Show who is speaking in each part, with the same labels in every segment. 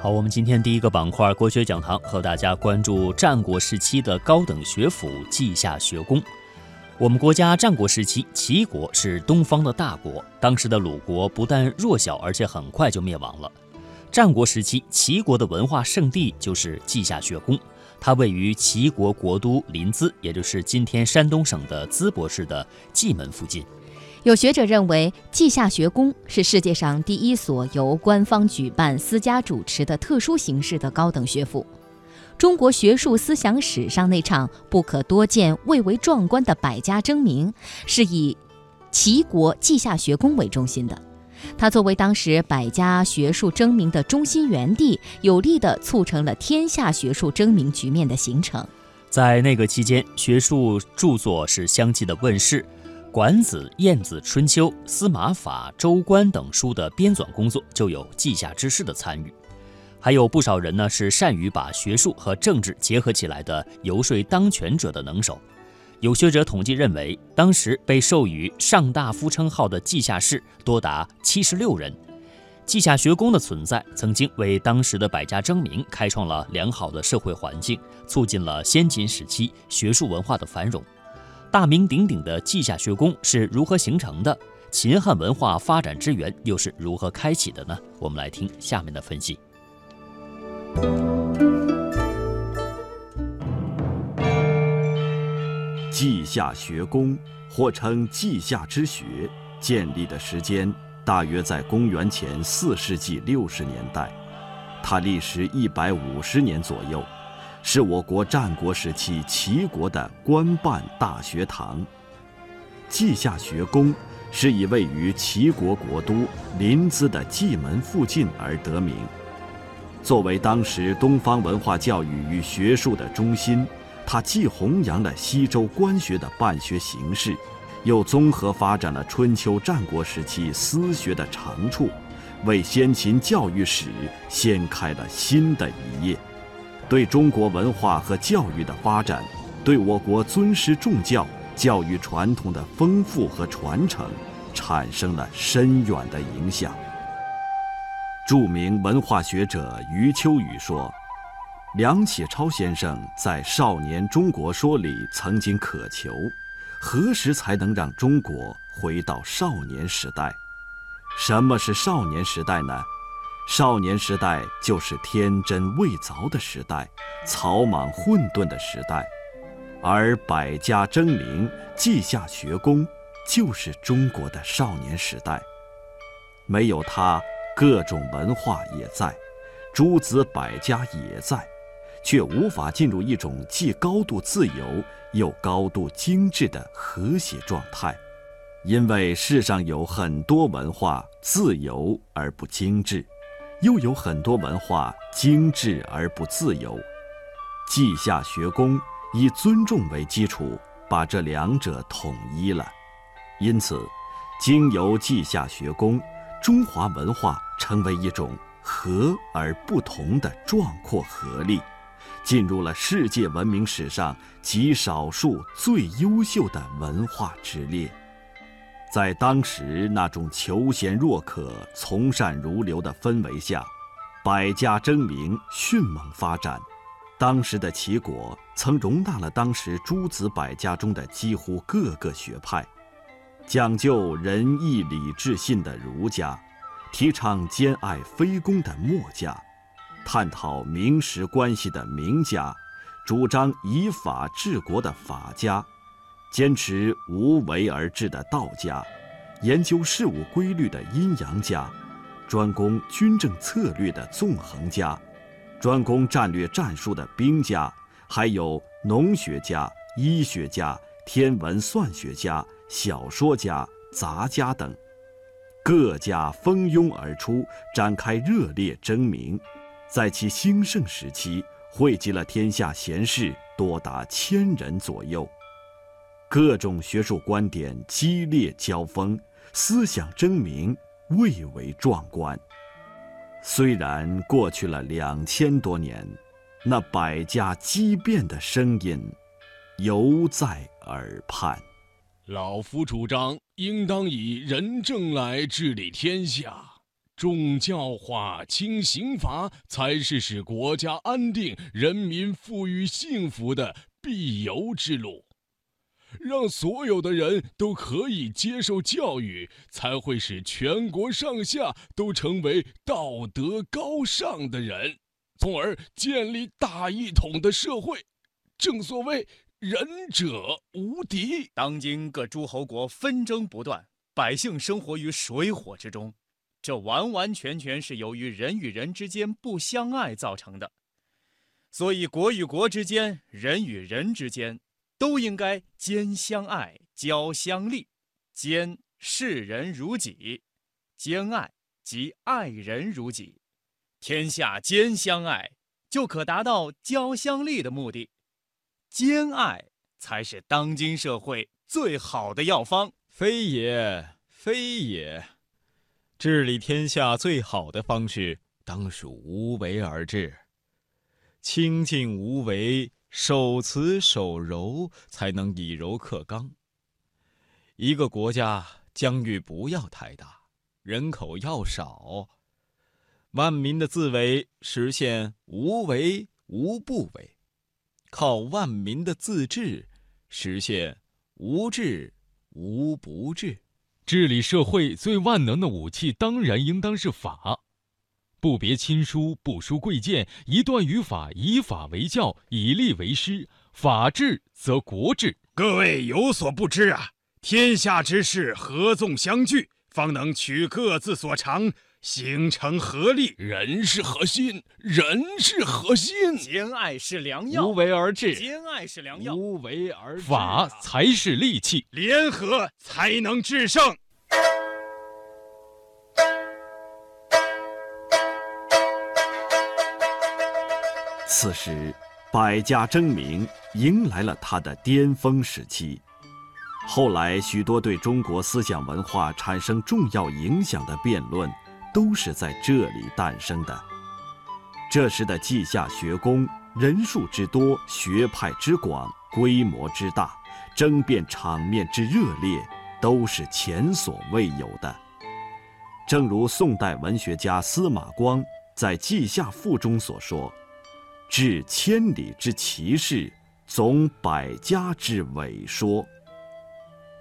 Speaker 1: 好，我们今天第一个板块国学讲堂和大家关注战国时期的高等学府稷下学宫。我们国家战国时期，齐国是东方的大国，当时的鲁国不但弱小，而且很快就灭亡了。战国时期，齐国的文化圣地就是稷下学宫，它位于齐国国都临淄，也就是今天山东省的淄博市的蓟门附近。
Speaker 2: 有学者认为，稷下学宫是世界上第一所由官方举办、私家主持的特殊形式的高等学府。中国学术思想史上那场不可多见、蔚为壮观的百家争鸣，是以齐国稷下学宫为中心的。它作为当时百家学术争鸣的中心园地，有力地促成了天下学术争鸣局面的形成。
Speaker 1: 在那个期间，学术著作是相继的问世。《管子》《晏子春秋》《司马法》《周官》等书的编纂工作就有稷下之士的参与，还有不少人呢是善于把学术和政治结合起来的游说当权者的能手。有学者统计认为，当时被授予上大夫称号的稷下士多达七十六人。稷下学宫的存在，曾经为当时的百家争鸣开创了良好的社会环境，促进了先秦时期学术文化的繁荣。大名鼎鼎的稷下学宫是如何形成的？秦汉文化发展之源又是如何开启的呢？我们来听下面的分析。
Speaker 3: 稷下学宫，或称稷下之学，建立的时间大约在公元前四世纪六十年代，它历时一百五十年左右。是我国战国时期齐国的官办大学堂。稷下学宫是以位于齐国国都临淄的蓟门附近而得名。作为当时东方文化教育与学术的中心，它既弘扬了西周官学的办学形式，又综合发展了春秋战国时期私学的长处，为先秦教育史掀开了新的一页。对中国文化和教育的发展，对我国尊师重教、教育传统的丰富和传承，产生了深远的影响。著名文化学者余秋雨说：“梁启超先生在《少年中国说》里曾经渴求，何时才能让中国回到少年时代？什么是少年时代呢？”少年时代就是天真未凿的时代，草莽混沌的时代，而百家争鸣、稷下学宫就是中国的少年时代。没有它，各种文化也在，诸子百家也在，却无法进入一种既高度自由又高度精致的和谐状态，因为世上有很多文化自由而不精致。又有很多文化精致而不自由，稷下学宫以尊重为基础，把这两者统一了。因此，经由稷下学宫，中华文化成为一种和而不同的壮阔合力，进入了世界文明史上极少数最优秀的文化之列。在当时那种求贤若渴、从善如流的氛围下，百家争鸣，迅猛发展。当时的齐国曾容纳了当时诸子百家中的几乎各个学派，讲究仁义礼智信的儒家，提倡兼爱非攻的墨家，探讨名实关系的名家，主张以法治国的法家。坚持无为而治的道家，研究事物规律的阴阳家，专攻军政策略的纵横家，专攻战略战术的兵家，还有农学家、医学家、天文算学家、小说家、杂家等，各家蜂拥而出，展开热烈争鸣，在其兴盛时期，汇集了天下贤士多达千人左右。各种学术观点激烈交锋，思想争鸣蔚为壮观。虽然过去了两千多年，那百家激辩的声音犹在耳畔。
Speaker 4: 老夫主张，应当以仁政来治理天下，重教化、轻刑罚才是使国家安定、人民富裕幸福的必由之路。让所有的人都可以接受教育，才会使全国上下都成为道德高尚的人，从而建立大一统的社会。正所谓“仁者无敌”。
Speaker 5: 当今各诸侯国纷争不断，百姓生活于水火之中，这完完全全是由于人与人之间不相爱造成的。所以，国与国之间，人与人之间。都应该兼相爱，交相利，兼视人如己，兼爱即爱人如己，天下兼相爱，就可达到交相利的目的。兼爱才是当今社会最好的药方。
Speaker 6: 非也，非也，治理天下最好的方式，当属无为而治。清静无为。守慈守柔，才能以柔克刚。一个国家疆域不要太大，人口要少，万民的自为实现无为无不为，靠万民的自治实现无治无不治。
Speaker 4: 治理社会最万能的武器，当然应当是法。不别亲疏，不疏贵贱，一段语法，以法为教，以利为师。法治则国治。
Speaker 7: 各位有所不知啊，天下之事合纵相聚，方能取各自所长，形成合力。
Speaker 4: 人是核心，人是核心。
Speaker 5: 兼爱是良药。
Speaker 6: 无为而治。
Speaker 5: 兼爱是良药。
Speaker 6: 无为而治。
Speaker 4: 法才是利器，
Speaker 7: 联合才能制胜。
Speaker 3: 此时，百家争鸣迎来了它的巅峰时期。后来，许多对中国思想文化产生重要影响的辩论，都是在这里诞生的。这时的稷下学宫人数之多、学派之广、规模之大、争辩场面之热烈，都是前所未有的。正如宋代文学家司马光在《稷下赋》中所说。治千里之奇事，总百家之伟说。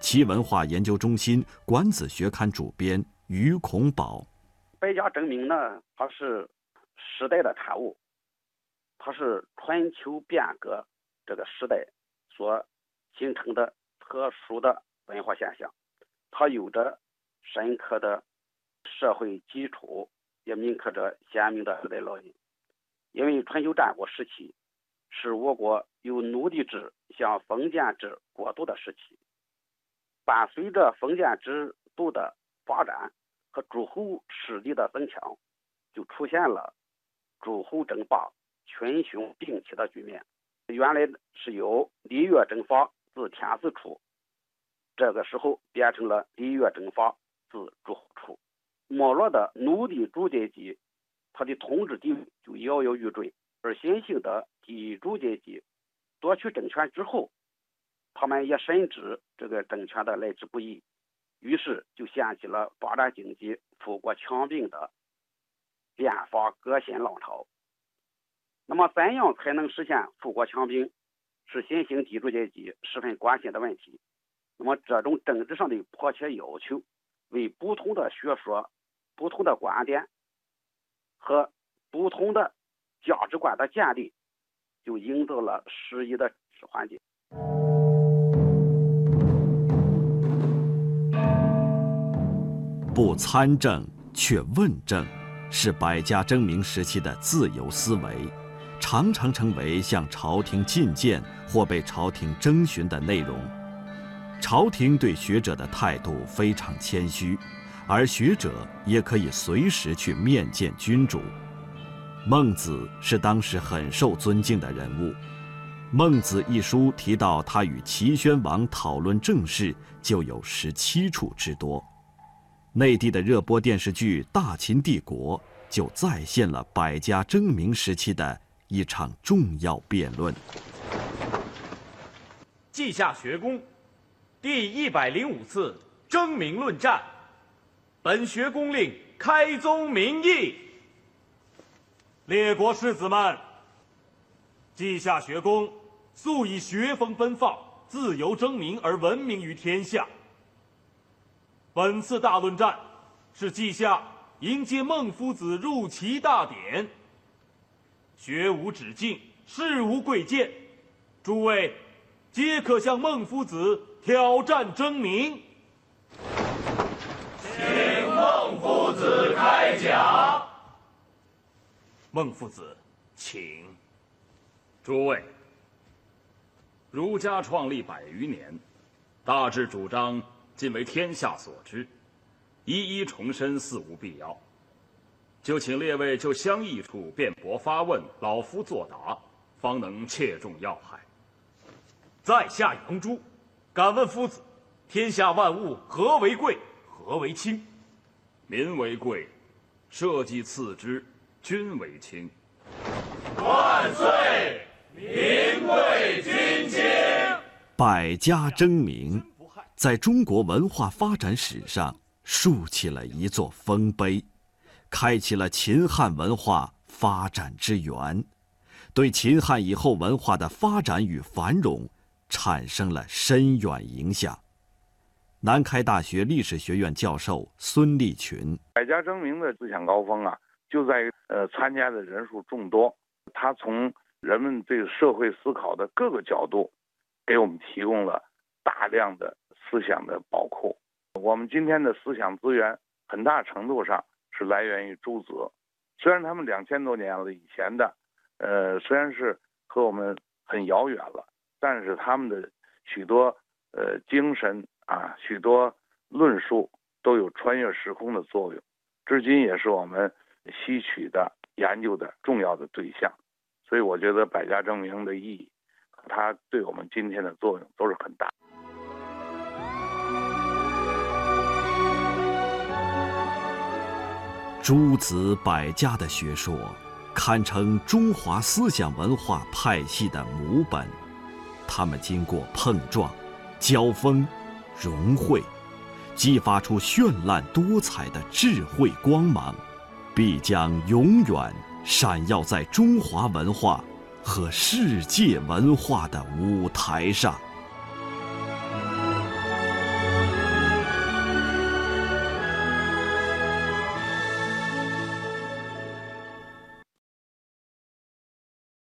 Speaker 3: 其文化研究中心《管子学刊》主编于孔宝，
Speaker 8: 百家争鸣呢，它是时代的产物，它是春秋变革这个时代所形成的特殊的文化现象，它有着深刻的社会基础，也铭刻着鲜明的时代烙印。因为春秋战国时期是我国由奴隶制向封建制过渡的时期，伴随着封建制度的发展和诸侯势力的增强，就出现了诸侯争霸、群雄并起的局面。原来是由礼乐征伐自天子出，这个时候变成了礼乐征伐自诸侯出，没落的奴隶主阶级。他的统治地位就摇摇欲坠，而新兴的地主阶级夺取政权之后，他们也深知这个政权的来之不易，于是就掀起了发展经济、富国强兵的变法革新浪潮。那么，怎样才能实现富国强兵，是新兴地主阶级十分关心的问题。那么，这种政治上的迫切要求，为不同的学说、不同的观点。和不同的价值观的建立，就营造了适宜的环境。
Speaker 3: 不参政却问政，是百家争鸣时期的自由思维，常常成为向朝廷进谏或被朝廷征询的内容。朝廷对学者的态度非常谦虚。而学者也可以随时去面见君主。孟子是当时很受尊敬的人物，《孟子》一书提到他与齐宣王讨论政事就有十七处之多。内地的热播电视剧《大秦帝国》就再现了百家争鸣时期的一场重要辩论。
Speaker 9: 稷下学宫第一百零五次争鸣论战。本学宫令开宗明义。列国士子们，稷下学宫素以学风奔放、自由争鸣而闻名于天下。本次大论战，是稷下迎接孟夫子入齐大典。学无止境，事无贵贱，诸位皆可向孟夫子挑战争鸣。
Speaker 10: 请孟夫子开讲。
Speaker 9: 孟夫子，请。诸位，儒家创立百余年，大致主张尽为天下所知，一一重申似无必要。就请列位就相异处辩驳发问，老夫作答，方能切中要害。在下杨朱，敢问夫子：天下万物何为贵，何为轻？民为贵，社稷次之。君为轻，
Speaker 10: 万岁！民贵君轻。
Speaker 3: 百家争鸣，在中国文化发展史上竖起了一座丰碑，开启了秦汉文化发展之源，对秦汉以后文化的发展与繁荣产生了深远影响。南开大学历史学院教授孙立群：
Speaker 11: 百家争鸣的思想高峰啊。就在于呃参加的人数众多，他从人们对社会思考的各个角度，给我们提供了大量的思想的宝库。我们今天的思想资源很大程度上是来源于诸子，虽然他们两千多年了以前的，呃虽然是和我们很遥远了，但是他们的许多呃精神啊，许多论述都有穿越时空的作用，至今也是我们。吸取的研究的重要的对象，所以我觉得百家争鸣的意义，它对我们今天的作用都是很大。
Speaker 3: 诸子百家的学说，堪称中华思想文化派系的母本，他们经过碰撞、交锋、融汇，激发出绚烂多彩的智慧光芒。必将永远闪耀在中华文化和世界文化的舞台上。